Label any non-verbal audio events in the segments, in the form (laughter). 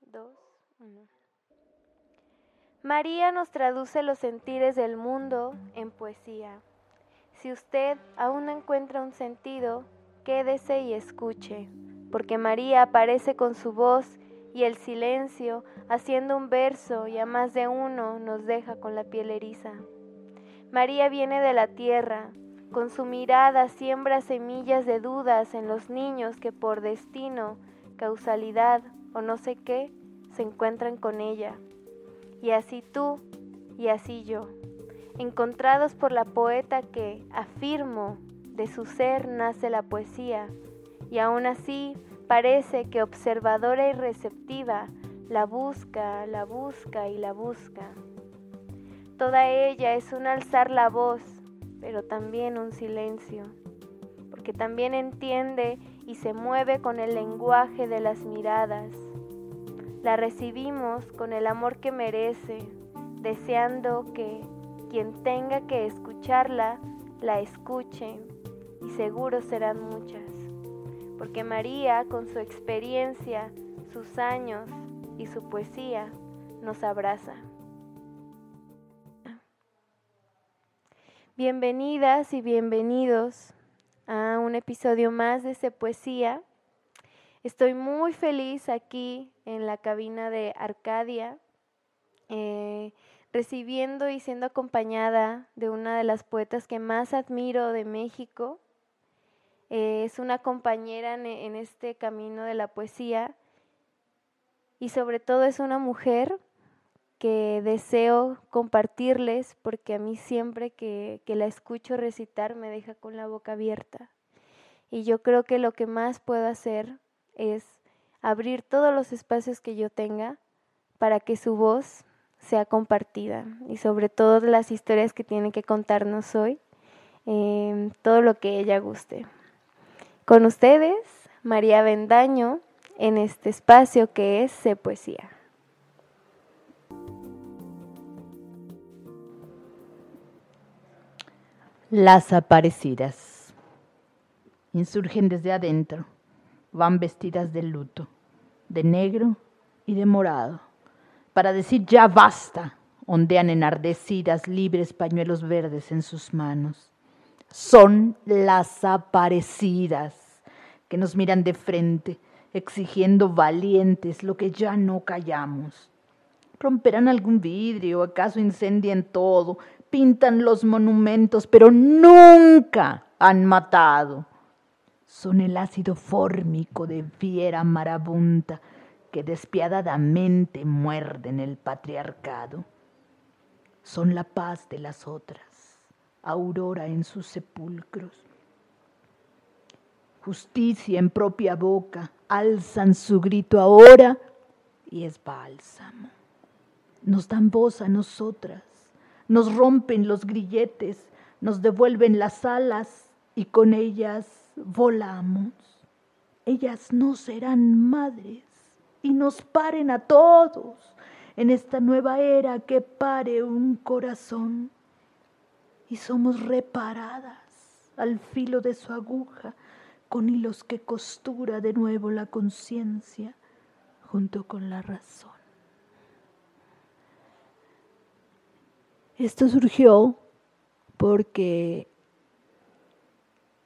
Dos, uno. María nos traduce los sentires del mundo en poesía. Si usted aún no encuentra un sentido, quédese y escuche, porque María aparece con su voz y el silencio haciendo un verso y a más de uno nos deja con la piel eriza. María viene de la tierra, con su mirada siembra semillas de dudas en los niños que por destino, causalidad o no sé qué, se encuentran con ella y así tú y así yo, encontrados por la poeta que, afirmo, de su ser nace la poesía, y aún así parece que observadora y receptiva, la busca, la busca y la busca. Toda ella es un alzar la voz, pero también un silencio, porque también entiende y se mueve con el lenguaje de las miradas, la recibimos con el amor que merece, deseando que quien tenga que escucharla, la escuche, y seguro serán muchas, porque María, con su experiencia, sus años y su poesía, nos abraza. Bienvenidas y bienvenidos a un episodio más de Se Poesía. Estoy muy feliz aquí en la cabina de Arcadia, eh, recibiendo y siendo acompañada de una de las poetas que más admiro de México. Eh, es una compañera en este camino de la poesía y sobre todo es una mujer que deseo compartirles porque a mí siempre que, que, la escucho recitar me deja con la boca abierta. Y yo creo que lo que más puedo hacer es abrir todos los espacios que yo tenga para que su voz sea compartida y sobre todo las historias que tiene que contarnos hoy, em, todo lo que ella guste. Con ustedes, María Bendaño, en este espacio que es Se Poesía. Las aparecidas insurgen desde adentro van vestidas de luto, de negro y de morado. Para decir ya basta, ondean enardecidas libres pañuelos verdes en sus manos. Son las aparecidas que nos miran de frente, exigiendo valientes lo que ya no callamos. Romperán algún vidrio, acaso incendian todo, pintan los monumentos, pero nunca han matado son el ácido fórmico de fiera marabunta que despiadadamente muerden el patriarcado. Son la paz de las otras, aurora en sus sepulcros. Justicia en propia boca, alzan su grito ahora y es bálsamo. Nos dan voz a nosotras, nos rompen los grilletes, nos devuelven las alas y con ellas volamos. Ellas no serán madres y nos paren a todos en esta nueva era que pare un corazón. Y somos reparadas al filo de su aguja con hilos que costura de nuevo la conciencia junto con la razón. Esto surgió porque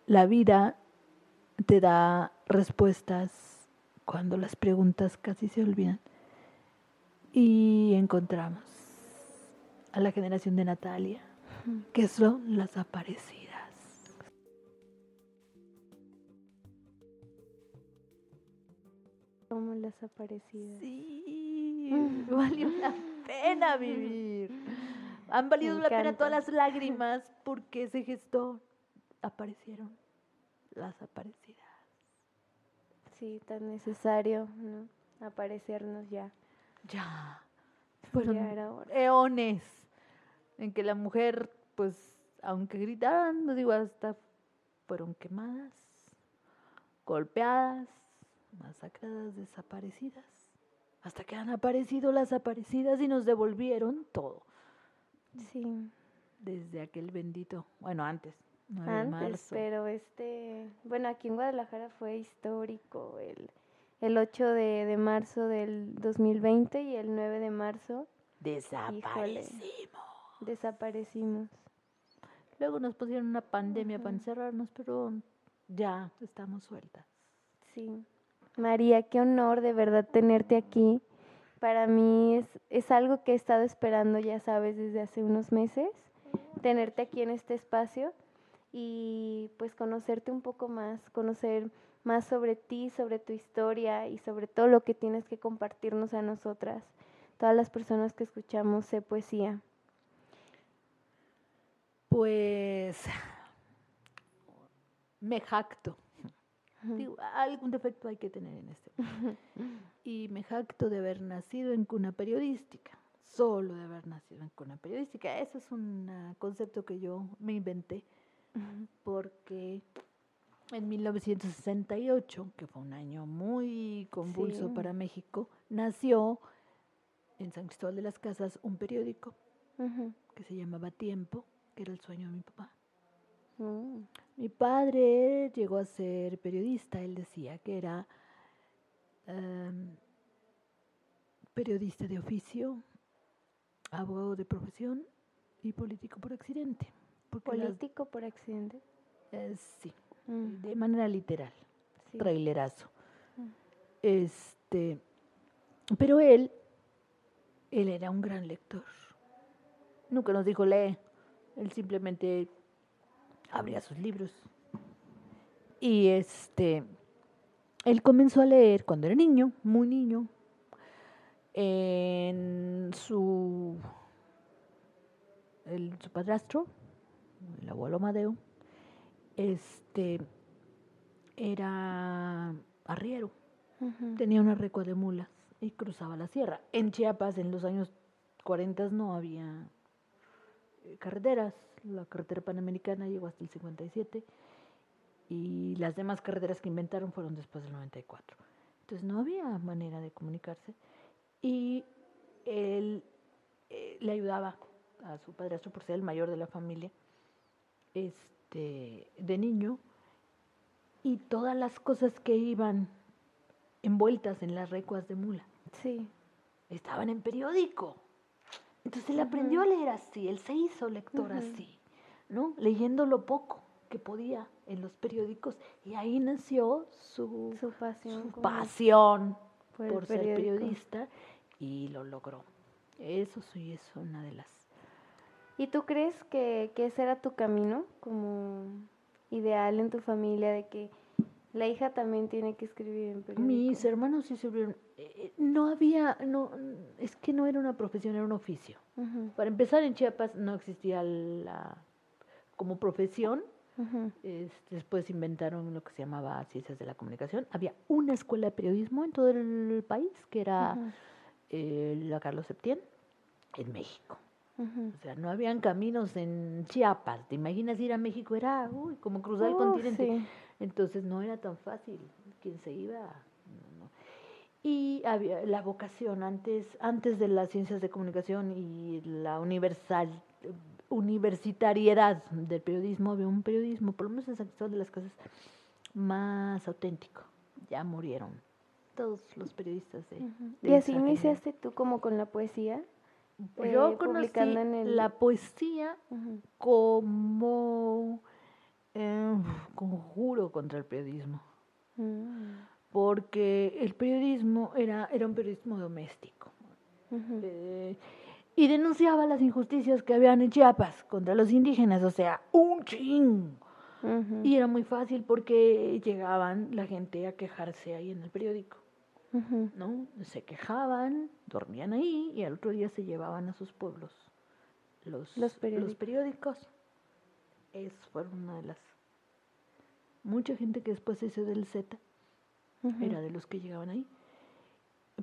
la vida te da respuestas cuando las preguntas casi se olvidan. Y encontramos a la generación de Natalia, que son las aparecidas. Somos las aparecidas. Sí, valió la pena vivir. (laughs) Han valido la pena todas las lágrimas porque se gestó, aparecieron las aparecidas. Sí, tan necesario, ¿no? Aparecernos ya. Ya. Fueron eones en que la mujer, pues, aunque gritaran, no digo, hasta fueron quemadas, golpeadas, masacradas, desaparecidas, hasta que han aparecido las aparecidas y nos devolvieron todo. Sí. Desde aquel bendito, bueno, antes, antes, pero este, bueno, aquí en Guadalajara fue histórico el, el 8 de, de marzo del 2020 y el 9 de marzo Desaparecimos. desaparecimos. Luego nos pusieron una pandemia para encerrarnos, pero ya estamos sueltas. Sí. María, qué honor de verdad tenerte aquí. Para mí es, es algo que he estado esperando, ya sabes, desde hace unos meses, tenerte aquí en este espacio y pues conocerte un poco más, conocer más sobre ti, sobre tu historia y sobre todo lo que tienes que compartirnos a nosotras, todas las personas que escuchamos Sé Poesía. Pues me jacto. Digo, algún defecto hay que tener en este mundo. Y me jacto de haber nacido en cuna periodística. Solo de haber nacido en cuna periodística. Ese es un ah, concepto que yo me inventé porque en 1968, que fue un año muy convulso Sí. para México, nació en San Cristóbal de las Casas un periódico que se llamaba Tiempo, que era el sueño de mi papá. Mi padre llegó a ser periodista, él decía que era em, periodista de oficio, abogado de profesión y político por accidente. Las- Político por accidente. eh, sí, Mm, de manera literal, sí. trailerazo. Mm. Este, pero él, él era un gran lector. Nunca nos dijo lee, él simplemente abría sus libros. Y este, él comenzó a leer cuando era niño, muy niño, en su, el- su padrastro, el abuelo Amadeo, este, era arriero tenía una recua de mulas y cruzaba la sierra. En Chiapas, en los años 40 no había eh, carreteras. La carretera panamericana llegó hasta el 57 y las demás carreteras que inventaron fueron después del 94. Entonces no había manera de comunicarse y él eh, le ayudaba a su padrastro por ser el mayor de la familia este, de niño y todas las cosas que iban envueltas en las recuas de mula Sí. estaban en periódico. Entonces él aprendió a leer así, él se hizo lector Ujú. así, ¿no? Leyendo lo poco que podía en los periódicos y ahí nació su, Su pasión. su pasión por por, ser periodista y lo logró. Eso sí es una de las ¿Y tú crees que, que ese era tu camino como ideal en tu familia de que la hija también tiene que escribir en periódico? Mis hermanos sí sirvieron. Eh, No había, no, es que no era una profesión, era un oficio. Para empezar, en Chiapas no existía la como profesión. es- después inventaron lo que se llamaba ciencias de la comunicación. Había una escuela de periodismo en todo el país, que era eh, la Carlos Septién, en México. O sea, no habían caminos en Chiapas. ¿Te imaginas ir a México? Era uy, como cruzar el continente. sí. Entonces no era tan fácil. Quien se iba. Y había la vocación antes, antes de las ciencias de comunicación y la universal, universitariedad del periodismo, había un periodismo, por lo menos en San Cristóbal de las Casas, más auténtico. Ya murieron todos los periodistas de, ¿Y así iniciaste tú como con la poesía? Yo eh, conocí en el- la poesía como eh, conjuro contra el periodismo, mm, porque el periodismo era, era un periodismo doméstico eh, y denunciaba las injusticias que habían en Chiapas contra los indígenas, o sea, un ching. Y era muy fácil porque llegaban la gente a quejarse ahí en el periódico. ¿no? Se quejaban, dormían ahí y al otro día se llevaban a sus pueblos los, Los periódicos. periódicos. Es fueron una de las... Mucha gente que después se hizo del Z Era de los que llegaban ahí.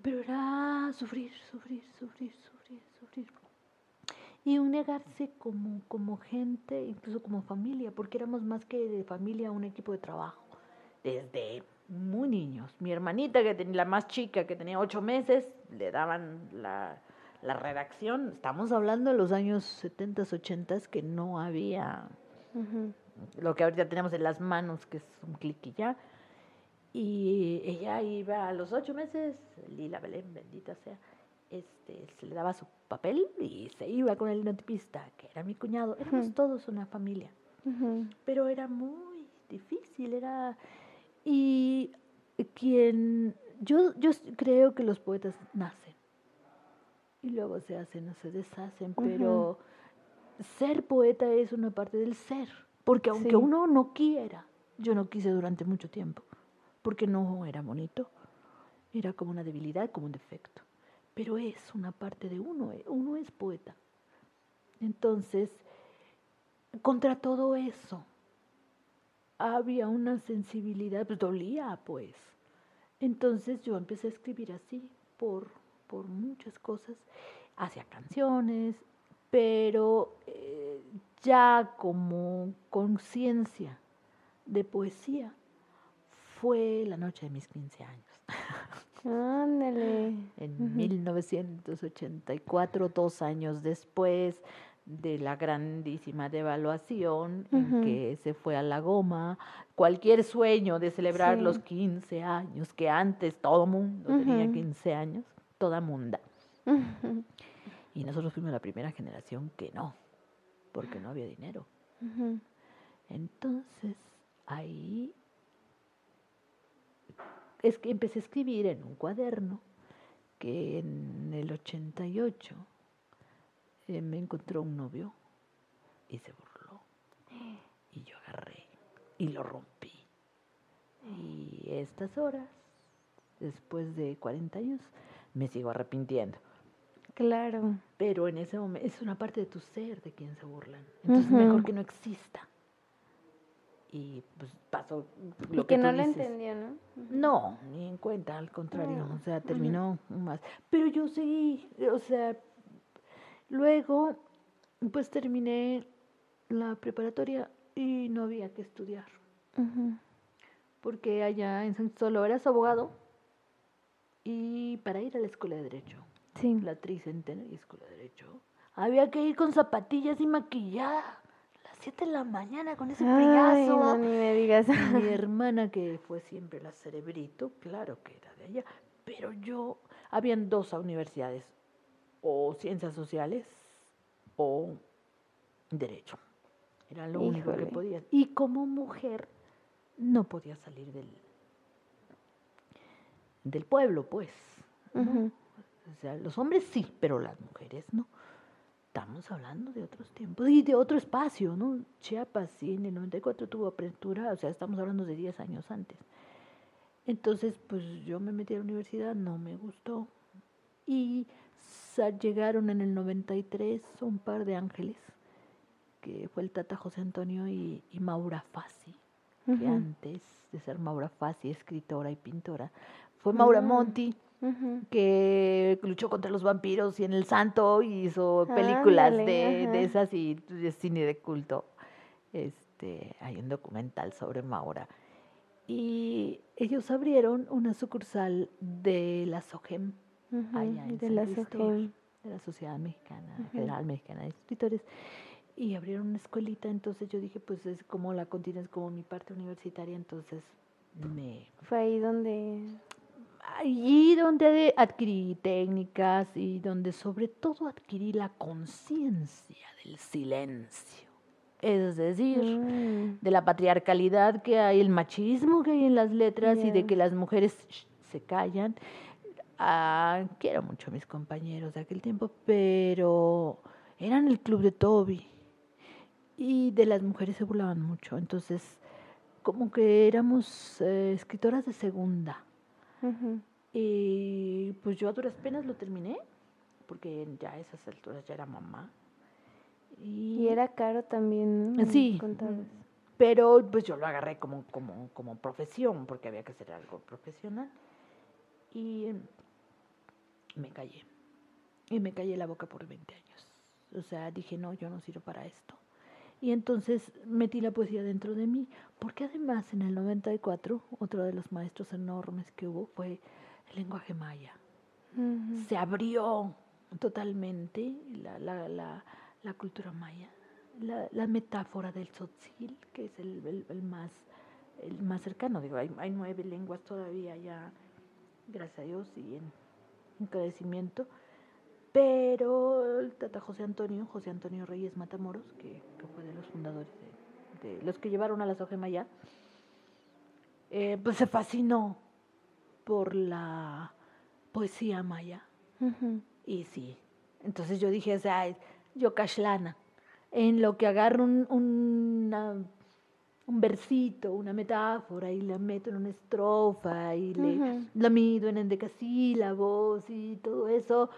Pero era sufrir, sufrir, sufrir, sufrir, sufrir. Y un negarse como, como gente, incluso como familia, porque éramos más que de familia, un equipo de trabajo. Desde muy niños. Mi hermanita, que tenía la más chica, que tenía ocho meses, le daban la, la redacción. Estamos hablando de los años 70, 80, que no había lo que ahorita tenemos en las manos, que es un clic y ya. Y ella iba a los ocho meses, Lila Belén, bendita sea, este, se le daba su papel y se iba con el linotipista, que era mi cuñado. Éramos todos una familia. Pero era muy difícil, era... Y quien... Yo, yo creo que los poetas nacen y luego se hacen o se deshacen, pero ser poeta es una parte del ser, porque aunque uno no quiera, yo no quise durante mucho tiempo, porque no era bonito, era como una debilidad, como un defecto, pero es una parte de uno, eh, uno es poeta. Entonces, contra todo eso, había una sensibilidad, pues dolía pues. Entonces yo empecé a escribir así, por, por muchas cosas, hacia canciones, pero eh, ya como conciencia de poesía fue la noche de mis 15 años. (laughs) Ándale. en 1984, dos años después de la grandísima devaluación en que se fue a la goma, cualquier sueño de celebrar los 15 años, que antes todo mundo tenía 15 años, toda munda. Y nosotros fuimos la primera generación que no, porque no había dinero. Entonces, ahí es que empecé a escribir en un cuaderno que en el 88 eh, me encontró un novio y se burló. Y yo agarré y lo rompí. Y estas horas, después de 40 años, me sigo arrepintiendo. Claro. Pero en ese momento es una parte de tu ser de quien se burlan. Entonces mejor que no exista. Y pues pasó lo que, no lo entendió, ¿no? No, ni en cuenta, al contrario. O sea, terminó más. Pero yo seguí, o sea, luego pues terminé la preparatoria y no había que estudiar. Porque allá en San Solo eras abogado y para ir a la escuela de Derecho sí. la Tricentenaria Escuela de Derecho, había que ir con zapatillas y maquillada. A las 7 de la mañana con ese friazo. No, ni me digas. Mi (laughs) hermana, que fue siempre la cerebrito, claro que era de allá. Pero yo, habían dos universidades, o ciencias sociales o derecho. Era lo único que podía. Y como mujer, no podía salir del, del pueblo, pues. O sea, los hombres sí, pero las mujeres no. Estamos hablando de otros tiempos y de otro espacio, ¿no? Chiapas sí, en el 94 tuvo apertura, o sea, estamos hablando de 10 años antes. Entonces, pues yo me metí a la universidad, no me gustó. Y llegaron en el 93 un par de ángeles, que fue el Tata José Antonio y, Maura Fassi, que antes de ser Maura Fassi, escritora y pintora, fue Maura mm. Monti que luchó contra los vampiros y en El Santo hizo películas de, esas y de cine de culto. Este, hay un documental sobre Maura. Y ellos abrieron una sucursal de la SOGEM, allá en de, la de la Sociedad Mexicana, Federal Mexicana de Escritores, y abrieron una escuelita, entonces yo dije, pues es como la continua, es como mi parte universitaria, entonces me... Fue ahí donde allí donde adquirí técnicas y donde sobre todo adquirí la conciencia del silencio. Es decir, mm. de la patriarcalidad que hay, el machismo que hay en las letras y de que las mujeres se callan. Ah, quiero mucho a mis compañeros de aquel tiempo, pero eran el club de Toby y de las mujeres se burlaban mucho. Entonces, como que éramos eh, escritoras de segunda y pues yo a duras penas lo terminé, porque ya a esas alturas ya era mamá. Y, era caro también. Sí. Pero pues yo lo agarré como, como, como profesión, porque había que hacer algo profesional. Y me callé. Y me callé la boca por 20 años. O sea, dije, no, yo no sirvo para esto. Y entonces metí la poesía dentro de mí, porque además en el 94 otro de los maestros enormes que hubo fue el lenguaje maya. Se abrió totalmente la, la, la, la cultura maya, la, la, metáfora del tzotzil, que es el, el, más el más cercano. Digo, hay, hay nueve lenguas todavía ya, gracias a Dios, y en agradecimiento. Pero el Tata José Antonio, José Antonio Reyes Matamoros, que, que fue de los fundadores, de, de los que llevaron a la Soja Maya, eh, pues se fascinó por la poesía maya. Y sí, entonces yo dije, o sea, yo cashlana, en lo que agarro un, una, un versito, una metáfora y la meto en una estrofa y le, la mido en endecasílabos y todo eso,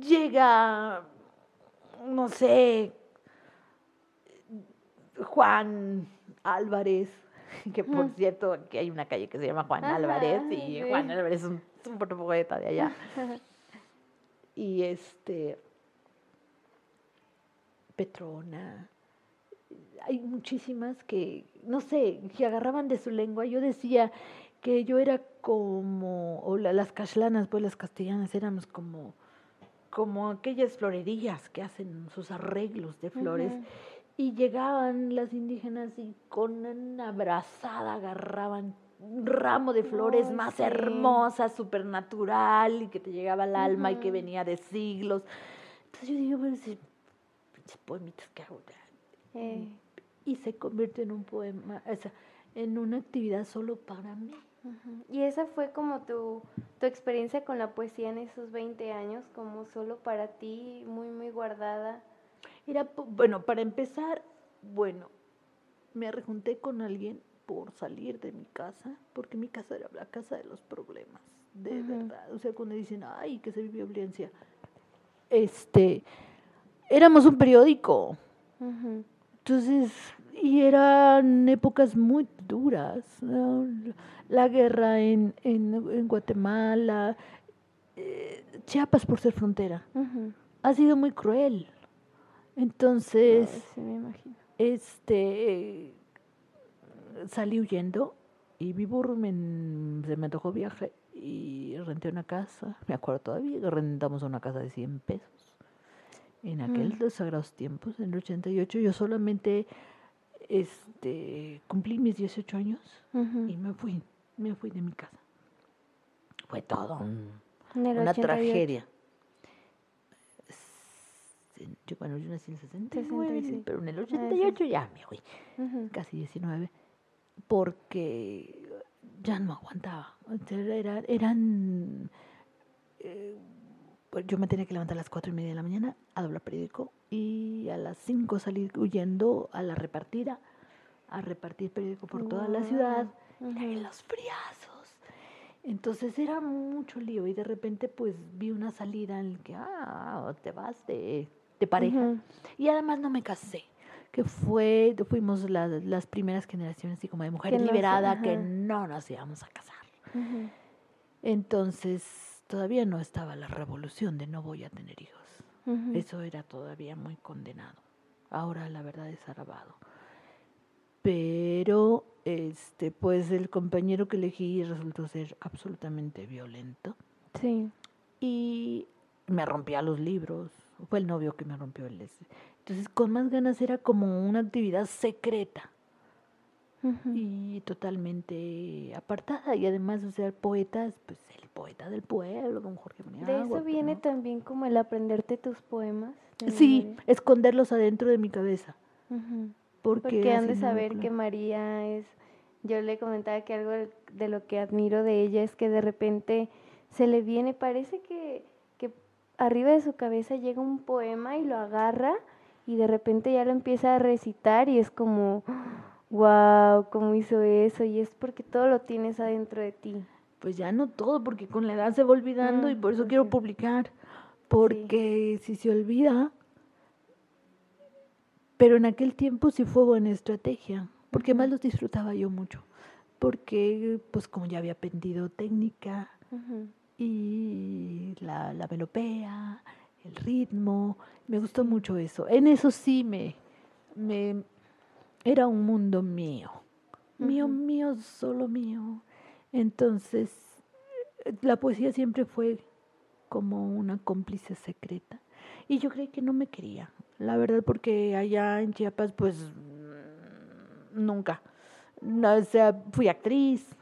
llega, no sé, Juan Álvarez, que por cierto, aquí hay una calle que se llama Juan Álvarez y Juan Álvarez es un, un poeta de allá. (laughs) y este, Petrona, hay muchísimas que, no sé, que agarraban de su lengua. Yo decía que yo era como, o las cashlanas, pues las castellanas éramos como, como aquellas florerías que hacen sus arreglos de flores. Y llegaban las indígenas y con una abrazada agarraban un ramo de flores más hermosa, supernatural, y que te llegaba al alma y que venía de siglos. Entonces yo digo, bueno, si, poemitas que hago. Eh. Y se convierte en un poema, o sea, en una actividad solo para mí. Y esa fue como tu, tu experiencia con la poesía en esos 20 años, como solo para ti, muy, muy guardada. Era, bueno, para empezar, bueno, me rejunté con alguien por salir de mi casa, porque mi casa era la casa de los problemas, de verdad. O sea, cuando dicen, ay, que se vivió violencia, este, éramos un periódico. Entonces, y eran épocas muy duras. La guerra en, en, Guatemala, eh, Chiapas por ser frontera, ha sido muy cruel. Entonces, este, salí huyendo y vivo, me, se me antojó viaje y renté una casa, me acuerdo todavía, rentamos una casa de 100 pesos. En aquellos mm. sagrados tiempos, en el 88, yo solamente este, cumplí mis 18 años y me fui, me fui de mi casa. Fue todo una tragedia. Yo, bueno, yo nací en el 69, pero en el 88 ah, ya me fui, casi 19, porque ya no aguantaba. Era, eran, eh, yo me tenía que levantar a las cuatro y media de la mañana a doblar periódico y a las 5 salir huyendo a la repartida, a repartir periódico por toda la ciudad, en los friazos. Entonces era mucho lío y de repente pues vi una salida en la que, ah, te vas de de pareja. Y además no me casé, que fue, fuimos las primeras generaciones así como de mujer liberada que no nos íbamos a casar. Entonces todavía no estaba la revolución de no voy a tener hijos. Eso era todavía muy condenado. Ahora la verdad es alabado. Pero este pues el compañero que elegí resultó ser absolutamente violento. Sí. Y me rompía los libros, fue el novio que me rompió el ese. Entonces, con más ganas era como una actividad secreta y totalmente apartada. Y además, o sea, poetas, pues el poeta del pueblo, don Jorge De eso viene también como el aprenderte tus poemas. Sí, esconderlos adentro de mi cabeza. Porque, Porque han de saber que María es. Yo le comentaba que algo de lo que admiro de ella es que de repente se le viene, parece que arriba de su cabeza llega un poema y lo agarra y de repente ya lo empieza a recitar y es como, wow, ¿cómo hizo eso? Y es porque todo lo tienes adentro de ti. Pues ya no todo, porque con la edad se va olvidando y mm, por eso pues quiero publicar, porque si se olvida, pero en aquel tiempo sí fue buena estrategia, porque más los disfrutaba yo mucho, porque pues como ya había aprendido técnica, y la, la melopea, el ritmo, me gustó mucho eso. En eso sí me, me era un mundo mío, mío, mío, solo mío. Entonces, la poesía siempre fue como una cómplice secreta. Y yo creí que no me quería, la verdad, porque allá en Chiapas, pues, nunca. no, o sea, fui actriz,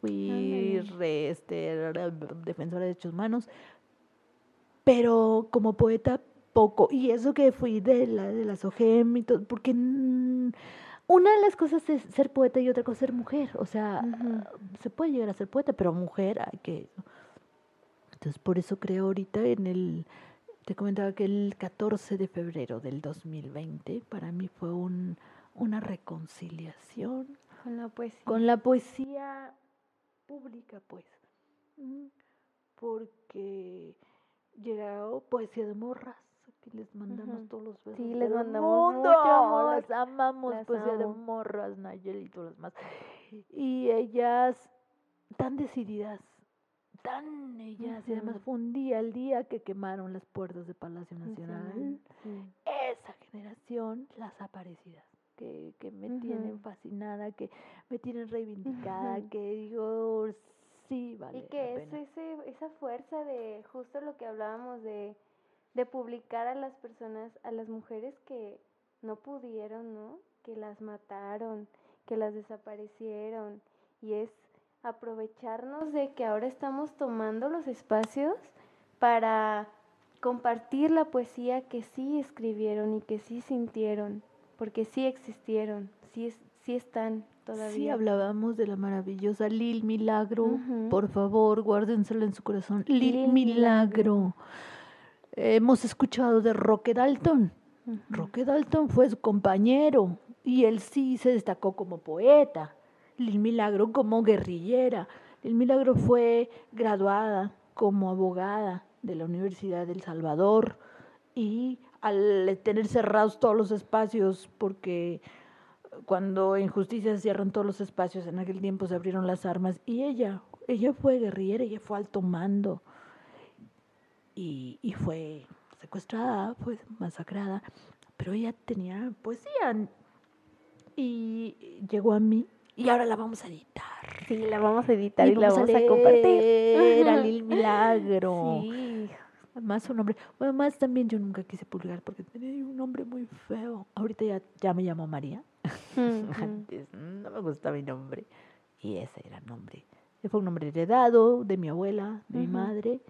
fui re- este, defensora de derechos humanos, pero como poeta poco. Y eso que fui de la de las OGM y todo, porque una de las cosas es ser poeta y otra cosa ser mujer. O sea, se puede llegar a ser poeta, pero mujer hay que... Entonces, por eso creo ahorita en el... Te comentaba que el 14 de febrero del 2020 para mí fue un, una reconciliación Con la poesía. con la poesía pública, pues. Porque llegó poesía de morras. Aquí les mandamos todos los besos. Sí, les mandamos mundo. mucho amor. Las amamos, Las de amo. morras, Nayeli y todas las más. Y ellas tan decididas, tan ellas, y además fue un día, el día que quemaron las puertas de Palacio Nacional esa generación, las aparecidas, que, que me tienen fascinada, que me tienen reivindicada, que digo, sí, vale. Y la que es pena". ese, esa fuerza de justo lo que hablábamos de, de publicar a las personas, a las mujeres que no pudieron, ¿no? Que las mataron, que las desaparecieron. Y es aprovecharnos de que ahora estamos tomando los espacios para compartir la poesía que sí escribieron y que sí sintieron, porque sí existieron, sí, sí están todavía. Sí, hablábamos de la maravillosa Lil Milagro. Por favor, guárdensela en su corazón. Lil, Lil Milagro. Milagro. Hemos escuchado de Roque Dalton. Roque Dalton fue su compañero y él sí se destacó como poeta. Lil Milagro como guerrillera. Lil Milagro fue graduada como abogada de la Universidad del Salvador y al tener cerrados todos los espacios, porque cuando en justicia se cierran todos los espacios, en aquel tiempo se abrieron las armas y ella, ella fue guerrillera, ella fue alto mando y, y fue secuestrada, fue masacrada, pero ella tenía poesía y llegó a mí y ahora la vamos a editar. Sí, la vamos a editar y, la vamos vamos a, compartir. leer a Lil Milagro. Sí. Más su nombre. Bueno, más también yo nunca quise publicar porque tenía un nombre muy feo. Ahorita ya, ya me llamo María. Ujú. (laughs) Antes no me gustaba mi nombre. Y ese era el nombre. Fue un nombre heredado de mi abuela, de mi Ujú. madre.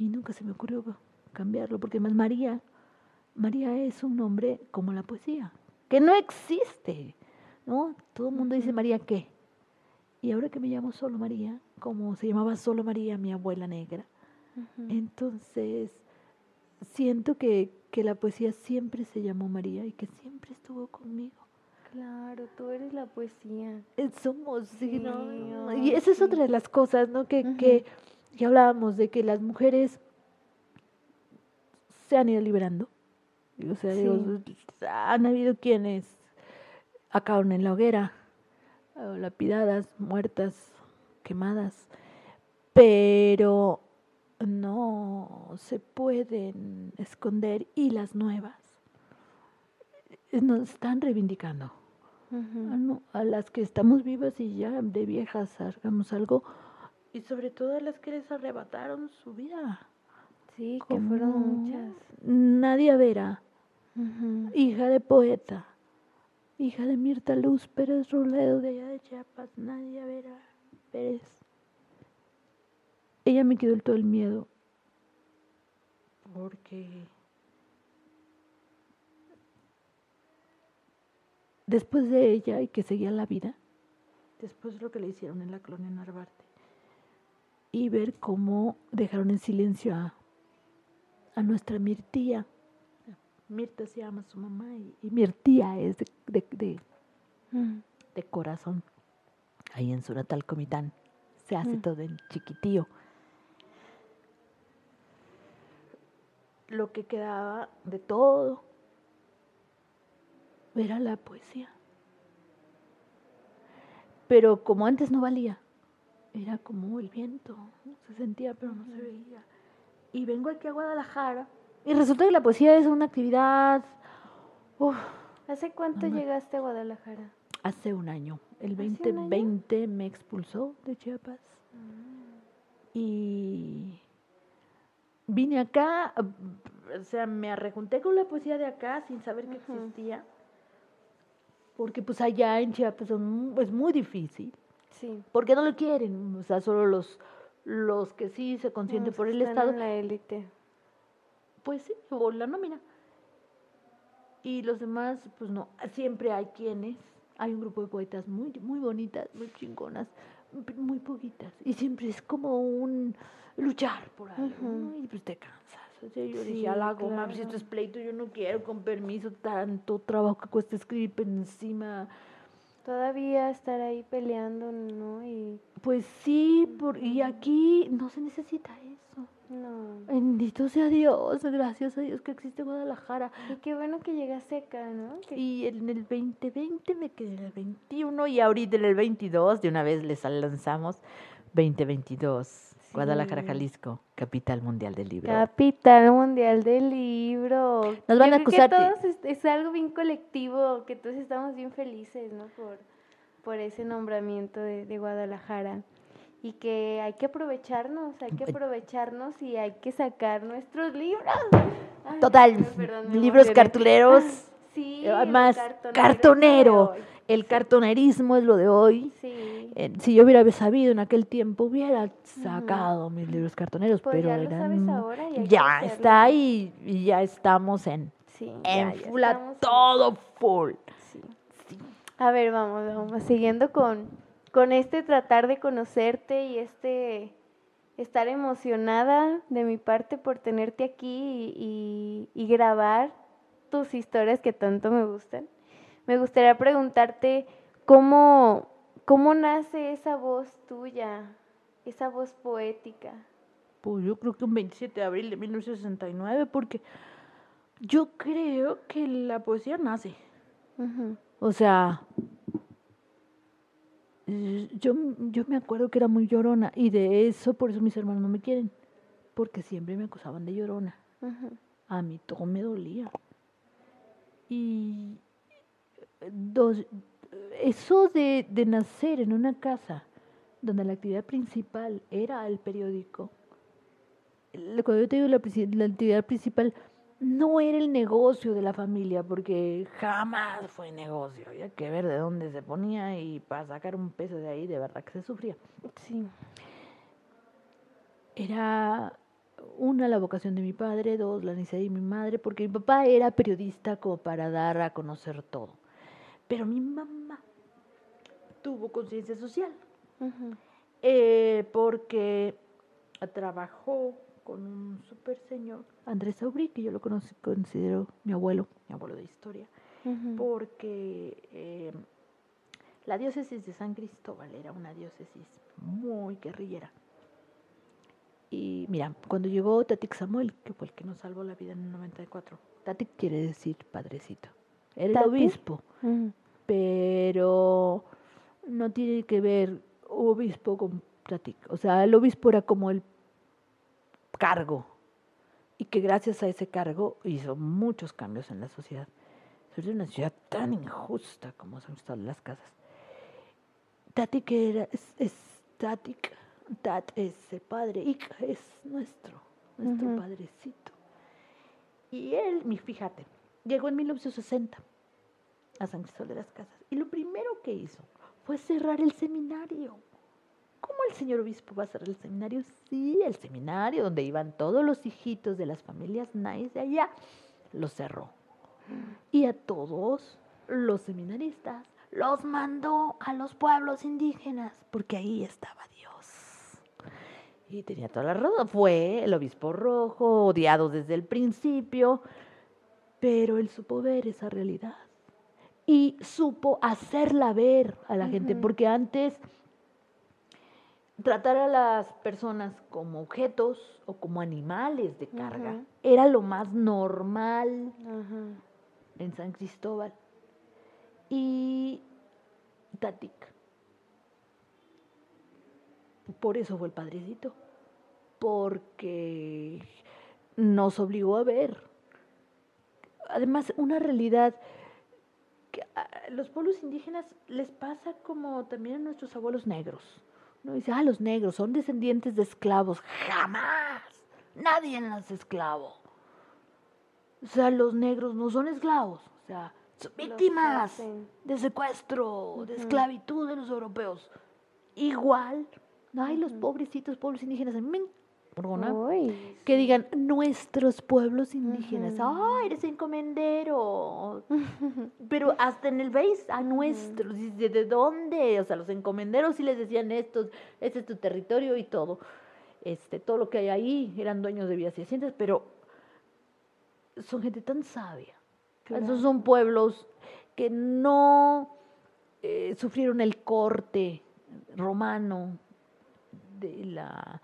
Y nunca se me ocurrió cambiarlo porque además María, María es un nombre como la poesía, que no existe. ¿no? Todo el mundo dice. María qué. Y ahora que me llamo solo María, como se llamaba solo María mi abuela negra, entonces siento que, que la poesía siempre se llamó María y que siempre estuvo conmigo. Claro, tú eres la poesía. Eh, Somos, sí, ¿no? Y esa es otra de las cosas, ¿no? Que, que ya hablábamos de que las mujeres se han ido liberando. O sea, digo, han habido quienes acabaron en la hoguera, lapidadas, muertas, quemadas, pero no se pueden esconder y las nuevas nos están reivindicando. A, no- a las que estamos vivas y ya de viejas hagamos algo y sobre todo a las que les arrebataron su vida. Sí, que fueron como muchas. Nadia Vera, hija de poeta, hija de Mirta Luz Pérez Roledo de allá de Chiapas, Nadia Vera Pérez. Ella me quitó el- todo el miedo porque después de ella y que seguía la vida, después de lo que le hicieron en la colonia Narvarte, y ver cómo dejaron en silencio a, a nuestra Mirtía. Mirta se llama su mamá y, y Mirtía es de, de- de- Mm. de corazón. Ahí en su natal Comitán se hace Mm. todo en chiquitío. Lo que quedaba de todo era la poesía. Pero como antes no valía, era como el viento, se sentía pero no se veía. Y vengo aquí a Guadalajara y resulta que la poesía es una actividad uf, ¿Hace cuánto llegaste a Guadalajara? hace un año. El ¿Hace un año? 2020 me expulsó de Chiapas y vine acá, o sea, me arrejunté con la poesía de acá sin saber que existía. porque pues allá en Chiapas es muy difícil, Sí. porque no lo quieren, o sea, solo los, los que sí se consienten por el están Estado, en la élite. pues sí, o la nómina. Y los demás, pues no, siempre hay quienes, hay un grupo de poetas muy, muy bonitas, muy chingonas, muy poquitas, y siempre es como un luchar por algo, ¿no? y pues te cansas. O sea, yo Sí, dije, a la goma, pues, si esto claro. es pleito, yo no quiero, con permiso, tanto trabajo que cuesta escribir encima. Todavía estar ahí peleando, ¿no? Y Pues sí, por, y aquí no se necesita eso. no. Bendito sea Dios, gracias a Dios que existe Guadalajara. Y qué bueno que llegaste acá, ¿no? Que- Y en el 2020 me quedé en el 21 y ahorita en el 22 de una vez les lanzamos 2022. Guadalajara, Sí. Jalisco, capital mundial del libro. Capital Mundial del Libro. Nos van Yo a creo que acusar todos es, es algo bien colectivo, que todos estamos bien felices, ¿no? Por, por ese nombramiento de, de Guadalajara. Y que hay que aprovecharnos, hay que aprovecharnos y hay que sacar nuestros libros. Ay, Total, perdón, libros cartuleros. (laughs) Sí, eh, cartonero cartonero. El cartonerismo es lo de hoy. Sí. Eh, si yo hubiera sabido en aquel tiempo, hubiera sacado mis libros cartoneros, Pues pero ya lo sabes ahora y ya está ahí y ya estamos en, Sí, en ya full estamos todo full. Sí. A ver, vamos, vamos, siguiendo con, con este tratar de conocerte y este estar emocionada de mi parte por tenerte aquí y, y- y grabar tus historias que tanto me gustan. Me gustaría preguntarte cómo, cómo nace esa voz tuya, esa voz poética. Pues yo creo que un 27 de abril de 1969, porque yo creo que la poesía nace. O sea, yo, yo me acuerdo que era muy llorona y de eso, por eso mis hermanos no me quieren, porque siempre me acusaban de llorona. A mí todo me dolía. Y dos, eso de, de nacer en una casa donde la actividad principal era el periódico, cuando yo te digo la, la actividad principal, no era el negocio de la familia, porque jamás fue negocio. Había que ver de dónde se ponía y para sacar un peso de ahí, de verdad que se sufría. Sí. Era una la vocación de mi padre, dos la necesidad de mi madre, porque mi papá era periodista como para dar a conocer todo. Pero mi mamá tuvo conciencia social, eh, porque trabajó con un super señor, Andrés Aubry, que yo lo conocí, considero mi abuelo, mi abuelo de historia, porque eh, la diócesis de San Cristóbal era una diócesis muy guerrillera. Y mira, cuando llegó Tatik Samuel, que fue el que nos salvó la vida en el 94, Tatik quiere decir padrecito, el obispo, pero no tiene que ver obispo con Tatik. O sea, el obispo era como el cargo y que gracias a ese cargo hizo muchos cambios en la sociedad. Es una ciudad tan injusta como Cristóbal de las Casas. Tatik era, es, es Tatik, Tat es el padre, Ik es nuestro, nuestro padrecito. Y él, fíjate, llegó en 1960 a San Cristóbal de las Casas y lo primero que hizo fue cerrar el seminario. ¿Cómo el señor obispo va a cerrar el seminario? Sí, el seminario donde iban todos los hijitos de las familias nice de allá, lo cerró. Y a todos los seminaristas los mandó a los pueblos indígenas, porque ahí estaba Dios. Y tenía toda la razón. Fue el obispo rojo, odiado desde el principio, pero él supo ver esa realidad. Y supo hacerla ver a la gente, porque antes tratar a las personas como objetos o como animales de carga era lo más normal en San Cristóbal. Y Tatic. Por eso fue el padrecito. Porque nos obligó a ver. Además, una realidad que a los pueblos indígenas les pasa como también a nuestros abuelos negros. Uno dice, ah, los negros son descendientes de esclavos. Jamás. Nadie nace esclavo. O sea, los negros no son esclavos. O sea, son víctimas de secuestro, de esclavitud de los europeos. Igual, ay, los pobrecitos pueblos indígenas, a mí me Uy, que digan nuestros pueblos indígenas. Ah, eres encomendero. (laughs) Pero hasta en el Face, a nuestros. ¿y ¿De, de dónde? O sea, los encomenderos sí les decían estos, este es tu territorio y todo. Este, todo lo que hay ahí eran dueños de vidas y haciendas, pero son gente tan sabia. Claro. Esos son pueblos que no eh, sufrieron el corte romano de la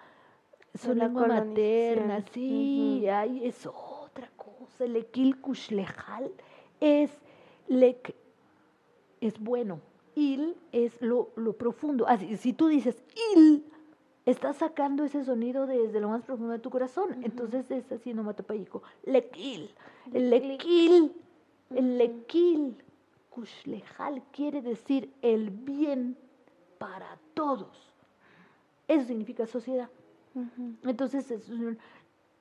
su lengua materna, sí, Ujú. ay, es otra cosa. El equil kushlejal es lek, es bueno. Il es lo, lo profundo. Así, si tú dices il, estás sacando ese sonido desde lo más profundo de tu corazón. Entonces es así nomatopayico. Lekil. El Lekil. lekil. El lekil. Kushlejal quiere decir el bien para todos. Eso significa sociedad. Entonces, es un-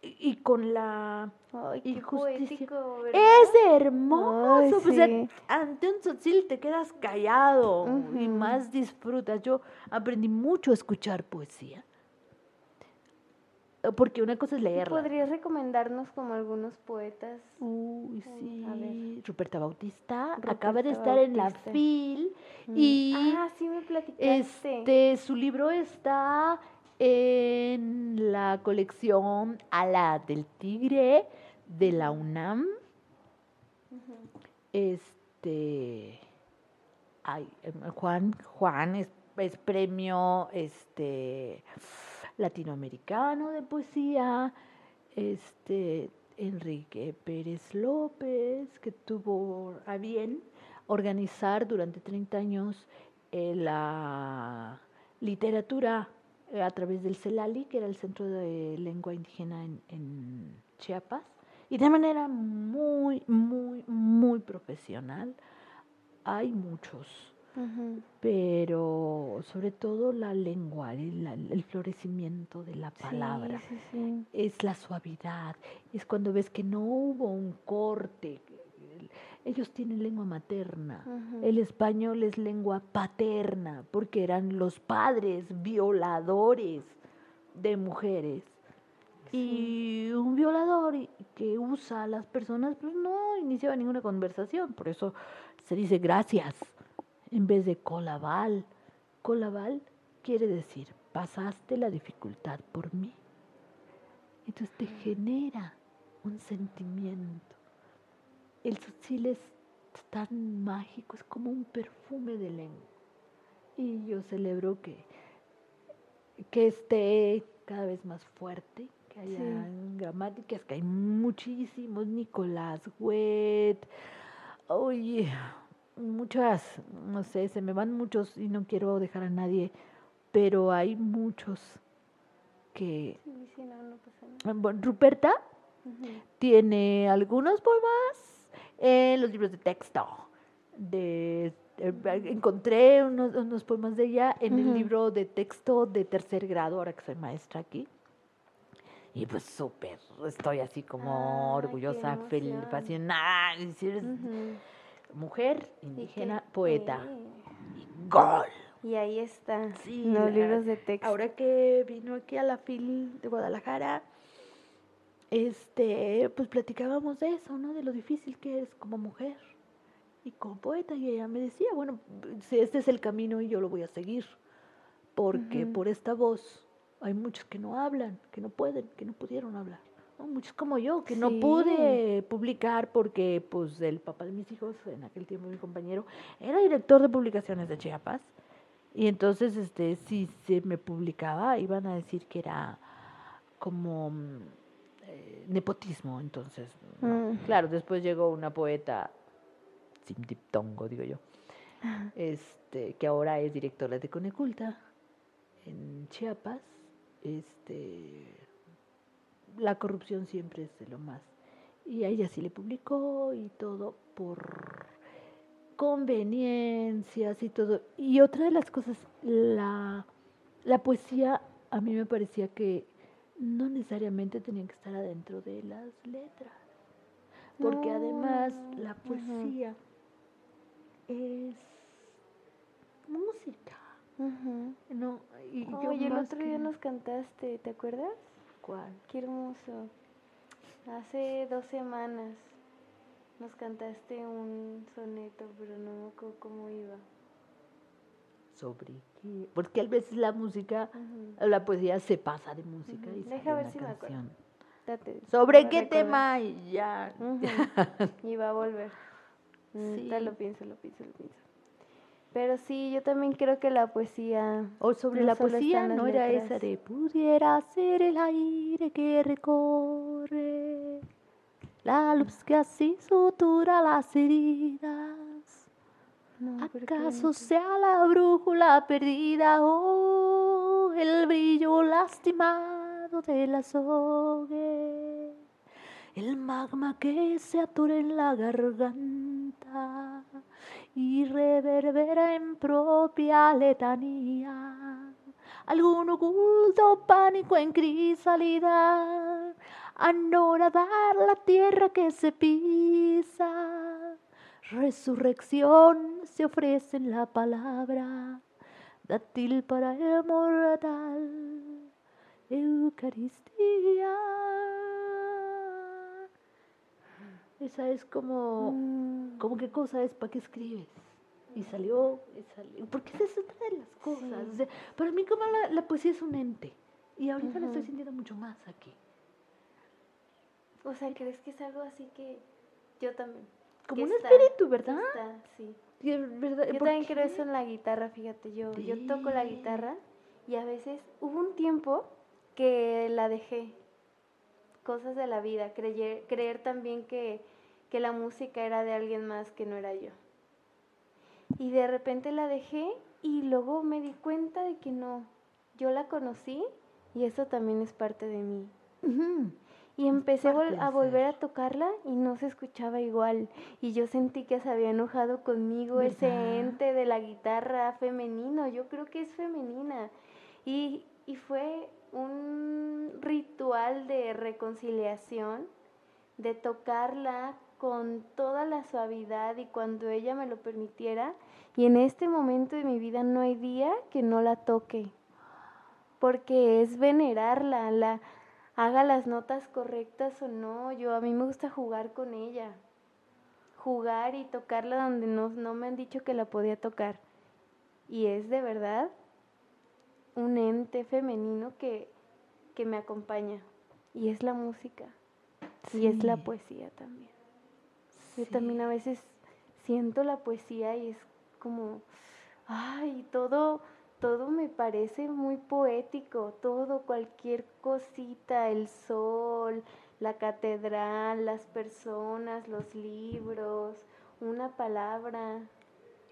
y con la Ay, Y qué justicia. poético, ¿verdad? es hermoso. Ay, pues, o sea, sí. ante un tzotzil te quedas callado y más disfrutas. Yo aprendí mucho a escuchar poesía. Eh, Porque una cosa es leerla. ¿Podrías recomendarnos como algunos poetas? Uy, Mm, a ver. sí. Ruperta Bautista acaba de estar en la. FIL Mm. y Ah, sí me platicaste. este su libro está en la colección Ala del Tigre de la UNAM. Este ay, em, Juan, Juan es, es premio este latinoamericano de poesía. Este Enrique Pérez López, que tuvo a bien organizar durante 30 años eh, la literatura eh, a través del CELALI, que era el Centro de Lengua Indígena en, en Chiapas, y de manera muy, muy, muy profesional. Hay muchos, pero sobre todo la lengua, el, el florecimiento de la palabra Sí, sí, sí. es la suavidad, es cuando ves que no hubo un corte. El- Ellos tienen lengua materna, el español es lengua paterna, porque eran los padres violadores de mujeres. Y un violador que usa a las personas, pues no iniciaba ninguna conversación, por eso se dice gracias en vez de colabal. Colabal quiere decir, pasaste la dificultad por mí. Entonces te genera un sentimiento. El tzotzil es tan mágico, es como un perfume de lengua. Y yo celebro que, que esté cada vez más fuerte, que haya Sí. gramáticas, que hay muchísimos, Nicolás Huet, oye, muchas, no sé, se me van muchos y no quiero dejar a nadie, pero hay muchos que... Sí, sí, no, no pasa nada. Bueno, Ruperta tiene algunos poemas en los libros de texto. De, de- encontré unos, unos poemas de ella en el Ujú. libro de texto de tercer grado, ahora que soy maestra aquí. Y pues súper, estoy así como qué orgullosa, feliz, apasionada. eres Ujú. mujer, indígena, poeta. sí. Y gol. Y ahí está, Sí, los la- libros de texto. Ahora que vino aquí a la FIL de Guadalajara, este, pues platicábamos de eso, ¿no? De lo difícil que es como mujer y como poeta. Y ella me decía, bueno, si este es el camino y yo lo voy a seguir, porque Ujú. por esta voz hay muchos que no hablan, que no pueden, que no pudieron hablar. ¿no? Muchos como yo, que no Sí. pude publicar porque pues el papá de mis hijos, en aquel tiempo mi compañero, era director de publicaciones de Chiapas. Y entonces, este, si se me publicaba, iban a decir que era como mm, nepotismo. Entonces, no. Mm. claro, después llegó una poeta, sin diptongo, digo yo, este, que ahora es directora de Coneculta en Chiapas. Este, la corrupción siempre es de lo más. Y a ella sí le publicó y todo por conveniencias y todo. Y otra de las cosas, la, la poesía a mí me parecía que no necesariamente tenían que estar adentro de las letras. Porque No, además la poesía es música. Ujú. No, y yo Oye, el otro que- día nos cantaste, ¿te acuerdas? ¿Cuál? Qué hermoso. Hace dos semanas nos cantaste un soneto, pero no me acuerdo cómo iba. ¿Sobre qué? Porque a veces la música, la poesía se pasa de música Ujú. y Deja sale ver si me acuerdo. Date, ¿Sobre qué recordar. tema? Y ya. Ujú. Y va a volver. (laughs) Mm, Sí. lo pienso, lo pienso, lo pienso. Pero sí, yo también creo que la poesía... O sobre No la poesía, ¿no? Era esa de pudiera ser el aire que recorre, la luz que así sutura las heridas. ¿Acaso sea la brújula perdida o el brillo lastimado del azogue? El magma que se atora en la garganta y reverbera en propia letanía. Algún oculto pánico en crisálida, anoradar la tierra que se pisa. Resurrección se ofrece en la palabra, dátil para el mortal, Eucaristía. Esa es como, Mm, como qué cosa es, ¿para qué escribes? Y salió, y salió. Porque esa es otra de las cosas. Sí. o sea, para mí como la, la poesía es un ente. Y ahorita lo estoy sintiendo mucho más aquí. O sea, ¿crees que es algo así que yo también? Como un está- espíritu, ¿verdad? está, sí. Verdad, Yo ¿por también creo eso en la guitarra, fíjate, yo, yo toco la guitarra y a veces hubo un tiempo que la dejé, cosas de la vida, creer, creer también que, que la música era de alguien más que no era yo. Y de repente la dejé y luego me di cuenta de que no, yo la conocí y eso también es parte de mí. Y empecé a, vol- volver ser. a tocarla y no se escuchaba igual. Y yo sentí que se había enojado conmigo ese ente de la guitarra femenino. Yo creo que es femenina. Y, y fue un ritual de reconciliación, de tocarla con toda la suavidad y cuando ella me lo permitiera. Y en este momento de mi vida no hay día que no la toque porque es venerarla, la haga las notas correctas o no. Yo a mí me gusta jugar con ella, jugar y tocarla donde no, no me han dicho que la podía tocar. Y es de verdad un ente femenino que, que me acompaña. Y es la música. Y es la Sí. poesía también. Yo también a veces siento la poesía y es como, ay, todo, todo me parece muy poético, todo, cualquier cosita, el sol, la catedral, las personas, los libros, una palabra.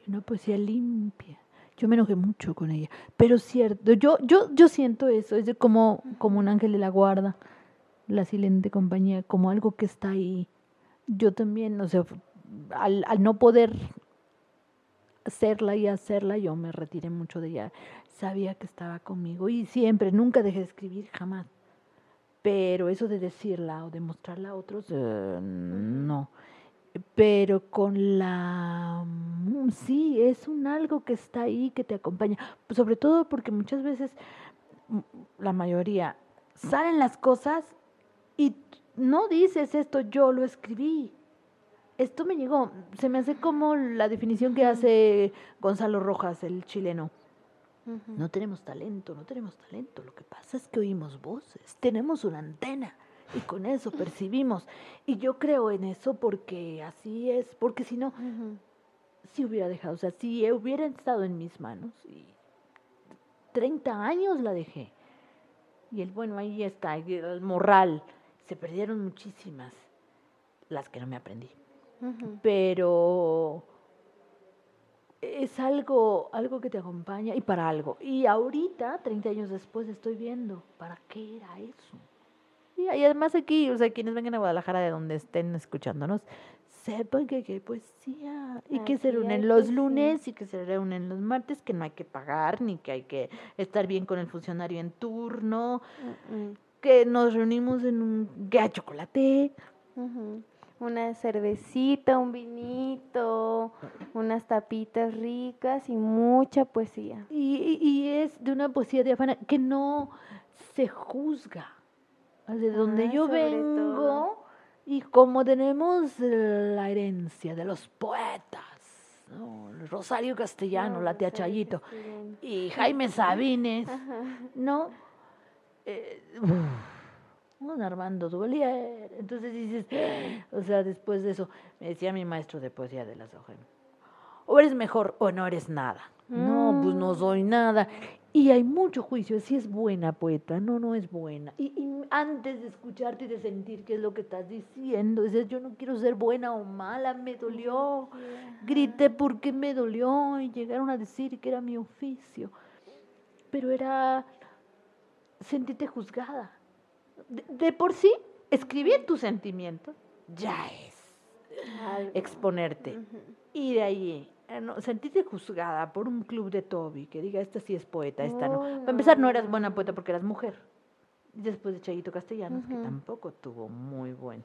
Una poesía limpia. Yo me enojé mucho con ella. Pero cierto, yo, yo, yo siento eso, es como, como un ángel de la guarda, la silente compañía, como algo que está ahí. Yo también, o sea, al, al no poder hacerla y hacerla, yo me retiré mucho de ella. Sabía que estaba conmigo y siempre, nunca dejé de escribir, jamás. Pero eso de decirla o de mostrarla a otros, eh, no. Pero con la... mm, Sí, es un algo que está ahí, que te acompaña. Sobre todo porque muchas veces, mm, la mayoría, salen las cosas y no dices esto, yo lo escribí. Esto me llegó, se me hace como la definición que hace Gonzalo Rojas, el chileno. No tenemos talento, no tenemos talento. Lo que pasa es que oímos voces, tenemos una antena y con eso (laughs) percibimos. Y yo creo en eso porque así es, porque si no, si hubiera dejado, o sea, si hubiera estado en mis manos y 30 años la dejé. Y el bueno, ahí está, el morral. Se perdieron muchísimas, las que no me aprendí. Pero es algo, algo que te acompaña y para algo. Y ahorita, 30 años después, estoy viendo, ¿para qué era eso? Y, y además aquí, o sea, quienes vengan a Guadalajara de donde estén escuchándonos, sepan que aquí hay poesía y que se reúnen los poesía. lunes y que se reúnen los martes, que no hay que pagar ni que hay que estar bien con el funcionario en turno, Mm, mm. que nos reunimos en un hay chocolate. Una cervecita, un vinito, unas tapitas ricas y mucha poesía. Y, y es de una poesía diáfana que no se juzga. De donde Ah, yo vengo todo. y como tenemos la herencia de los poetas, ¿no? Rosario Castellano, la tía Rosario Chayito Castellano. y Jaime Sabines, (laughs) ¿no? Eh, un Armando Duelier. Entonces dices, o sea, después de eso, me decía mi maestro de poesía de las hojas, o eres mejor o no eres nada. No, pues no soy nada. Y hay mucho juicio, si es buena poeta, no, no es buena. Y, y antes de escucharte y de sentir qué es lo que estás diciendo, dices, yo no quiero ser buena o mala, me dolió. Grité porque me dolió y llegaron a decir que era mi oficio. Pero era sentirte juzgada. De, de por sí, escribir tus sentimientos ya es Algo. exponerte. Y de ahí, eh, no, sentirte juzgada por un club de Toby que diga, esta sí es poeta, esta no. Para empezar, no eras buena poeta porque eras mujer. Después de Chayito Castellanos, que tampoco tuvo muy buena.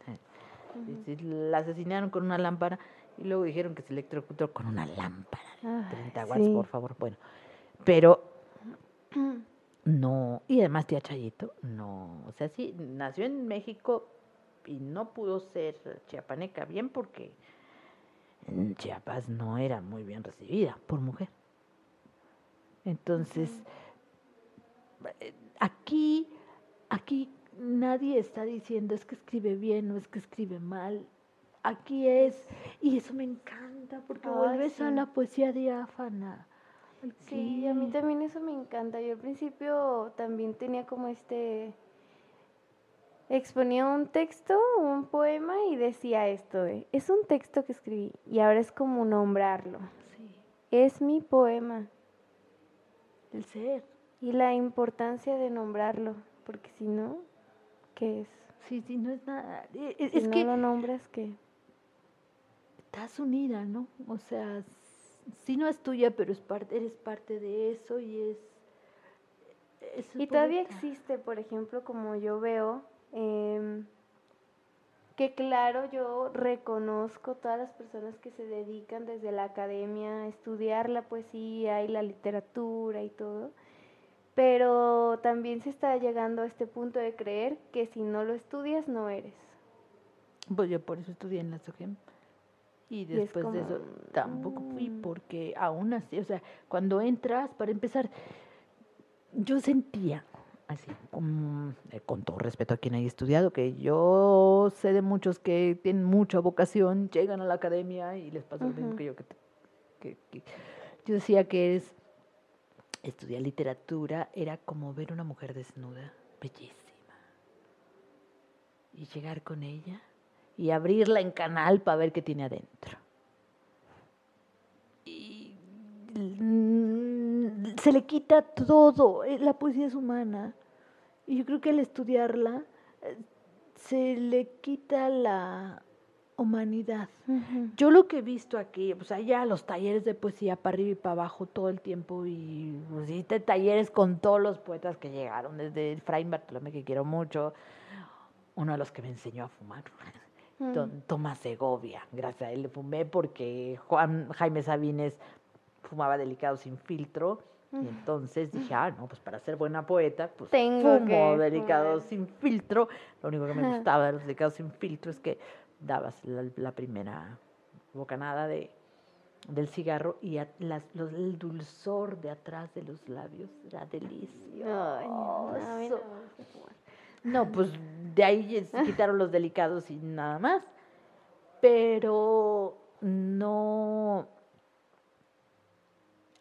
La asesinaron con una lámpara y luego dijeron que se electrocutó con una lámpara. de Ay, 30 watts, sí. por favor. Bueno, pero (clears throat) no. Y además, tía Chayito, no. O sea, sí, nació en México y no pudo ser chiapaneca bien porque en Chiapas no era muy bien recibida por mujer. Entonces, eh, aquí, aquí nadie está diciendo es que escribe bien o es que escribe mal. Aquí es, y eso me encanta porque Ay, vuelves a la poesía diáfana. Sí, a mí también eso me encanta. Yo al principio también tenía como este... Exponía un texto, un poema y decía esto, de, es un texto que escribí y ahora es como nombrarlo. Sí, Es mi poema el ser. y la importancia de nombrarlo, porque si no, ¿qué es? Sí, sí, no es nada. e- e- Si Es no que lo nombras, ¿qué? estás unida, ¿no? O sea, si no es tuya, pero es parte, eres parte de eso y es. es Y todavía existe, por ejemplo, como yo veo, em, que claro, yo reconozco todas las personas que se dedican desde la academia a estudiar la poesía y la literatura y todo, pero también se está llegando a este punto de creer que si no lo estudias no eres. Pues yo por eso estudié en la SOGEM. Y es después de eso tampoco fui, mm. porque aún así, o sea, cuando entras, para empezar, yo sentía, así, eh, con todo respeto a quien haya estudiado, que yo sé de muchos que tienen mucha vocación, llegan a la academia y les pasa lo mismo que yo. Que, que- que- yo decía que es, estudiar literatura era como ver una mujer desnuda, bellísima, y llegar con ella y abrirla en canal para ver qué tiene adentro. Y se le quita todo, eh, la poesía es humana. Y yo creo que al estudiarla eh, se le quita la humanidad. Yo lo que he visto aquí, pues allá los talleres de poesía para arriba y para abajo todo el tiempo y pues, hice talleres con todos los poetas que llegaron, desde Efraín Bartolomé, que quiero mucho, uno de los que me enseñó a fumar. (laughs) don Tomás Segovia, gracias a él le fumé porque Juan Jaime Sabines fumaba delicado sin filtro. Y entonces dije, ah, no, pues para ser buena poeta, pues Tengo fumo delicado sin filtro. Lo único que me gustaba de los delicados sin filtro es que dabas la, la primera bocanada de, del cigarro y a- las- los- el dulzor de atrás de los labios era delicioso. Ay, no, no. No, pues de ahí se (laughs) quitaron los delicados y nada más. Pero no.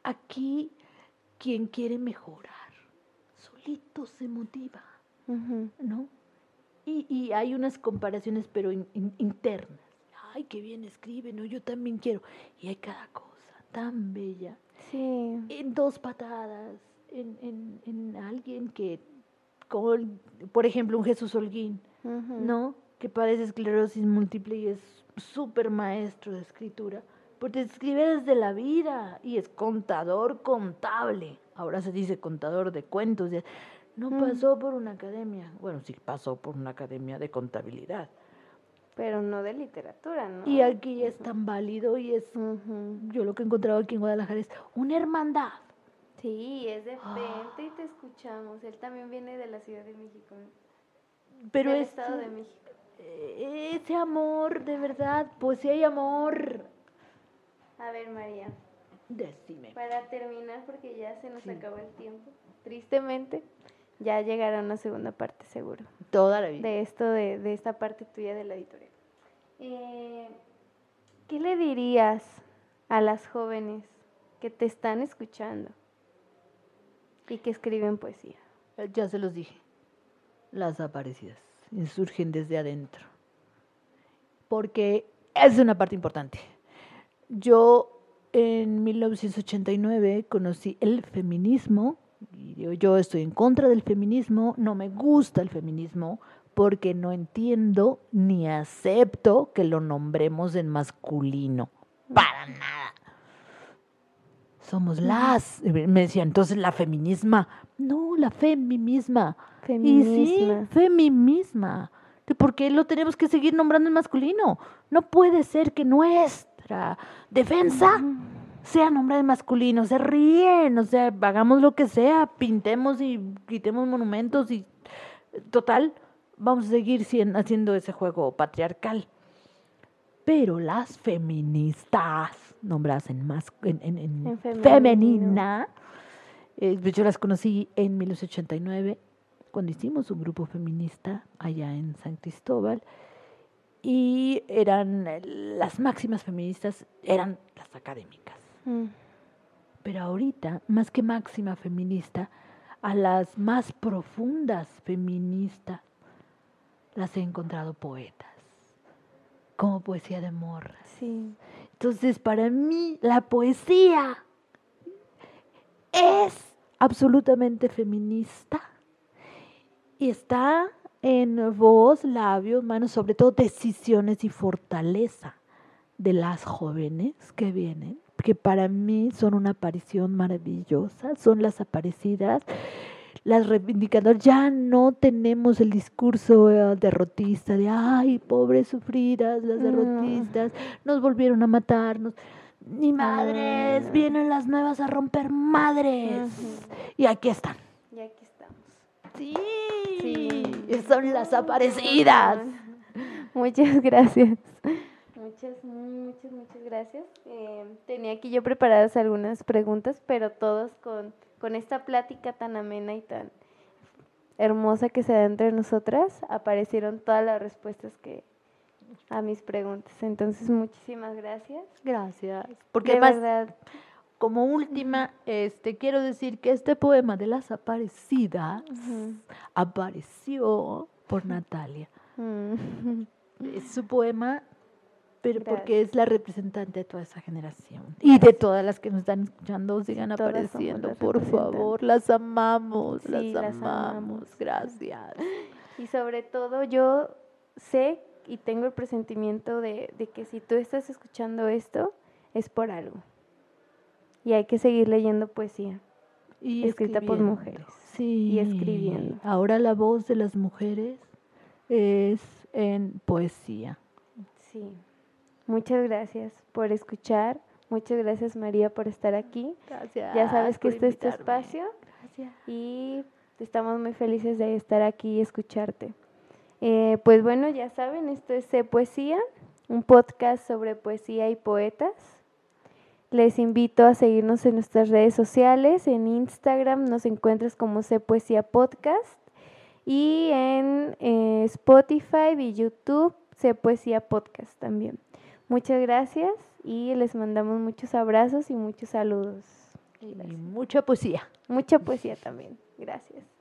Aquí, quien quiere mejorar, solito se motiva. ¿no? Y, y hay unas comparaciones, pero in- in- internas. Ay, qué bien escribe, ¿no? Yo también quiero. Y hay cada cosa tan bella Sí. en dos patadas, en, en, en alguien que, como, el- por ejemplo, un Jesús Holguín, Ujú. ¿no? Que padece esclerosis múltiple y es súper maestro de escritura, porque escribe desde la vida y es contador contable. Ahora se dice contador de cuentos. No Mm. pasó por una academia, bueno, sí pasó por una academia de contabilidad, Pero no de literatura, ¿no? Y aquí es tan válido y es, yo lo que he encontrado aquí en Guadalajara es una hermandad. Sí, es de frente y te escuchamos. Él también viene de la Ciudad de México. ¿no? Pero del es Estado de México. eh, ese amor, de verdad, pues sí hay amor. A ver, María, Decime. para terminar, porque ya se nos Sí. acabó el tiempo, tristemente, ya llegará una segunda parte seguro. Toda la vida. de esto, de, de esta parte tuya de la editorial. Eh, ¿Qué le dirías a las jóvenes que te están escuchando y que escriben poesía? Eh, Ya se los dije. Las aparecidas surgen desde adentro. Porque es una parte importante. Yo en 1989 conocí el feminismo. Y yo, yo estoy en contra del feminismo, no me gusta el feminismo porque no entiendo ni acepto que lo nombremos en masculino. Para nada. Somos las. Me decía, entonces la feminisma. No, la femi misma. Y sí, Feminisma. femi misma. ¿Que ¿Por qué lo tenemos que seguir nombrando en masculino? No puede ser que nuestra defensa sea nombrada en masculino. Se ríen, o sea, hagamos lo que sea, pintemos y quitemos monumentos y total, vamos a seguir haciendo ese juego patriarcal. Pero las feministas, nombradas en, mas- en, femenina, eh, yo las conocí en 1989, cuando hicimos un grupo feminista allá en San Cristóbal, y eran eh, las máximas feministas, eran las académicas. Mm, Pero ahorita, más que máxima feminista, a las más profundas feministas las he encontrado poetas, como poesía de morras. Sí. Entonces, para mí, la poesía es absolutamente feminista y está en voz, labios, manos, sobre todo decisiones y fortaleza de las jóvenes que vienen, que para mí son una aparición maravillosa, son las aparecidas, las reivindicadoras. Ya no tenemos el discurso eh, derrotista de, ay, pobres sufridas, las No. derrotistas, nos volvieron a matarnos. Ni madres, no. vienen las nuevas a romper madres. Y aquí están. Y aquí estamos. Sí, Sí. son las aparecidas. Muchas gracias. Muchas, muchas, muchas gracias. Eh, tenía aquí yo preparadas algunas preguntas, pero todos con, con esta plática tan amena y tan hermosa que se da entre nosotras, aparecieron todas las respuestas que a mis preguntas. Entonces, muchísimas gracias. Gracias. Porque de además, verdad, como última, este, quiero decir que este poema de las aparecidas apareció por Natalia. mm, Es su poema, pero porque es la representante de toda esa generación. Y de todas las que nos están escuchando, sigan Todas apareciendo, por favor. Las amamos, Sí, las, las amamos. amamos. Gracias. Y sobre todo yo sé y tengo el presentimiento de, de que si tú estás escuchando esto, es por algo. Y hay que seguir leyendo poesía. Y Escrita por mujeres. Sí. Y escribiendo. Ahora la voz de las mujeres es en poesía. Sí. Muchas gracias por escuchar. Muchas gracias María por estar aquí. Gracias. Ya sabes que este es tu espacio Gracias. y estamos muy felices de estar aquí y escucharte. Eh, pues bueno, ya saben, esto es Sé Poesía, un podcast sobre poesía y poetas. Les invito a seguirnos en nuestras redes sociales. En Instagram nos encuentras como Sé Poesía Podcast y en eh, Spotify y YouTube Sé Poesía Podcast también. Muchas gracias y les mandamos muchos abrazos y muchos saludos. Y mucha poesía. Mucha poesía también. Gracias.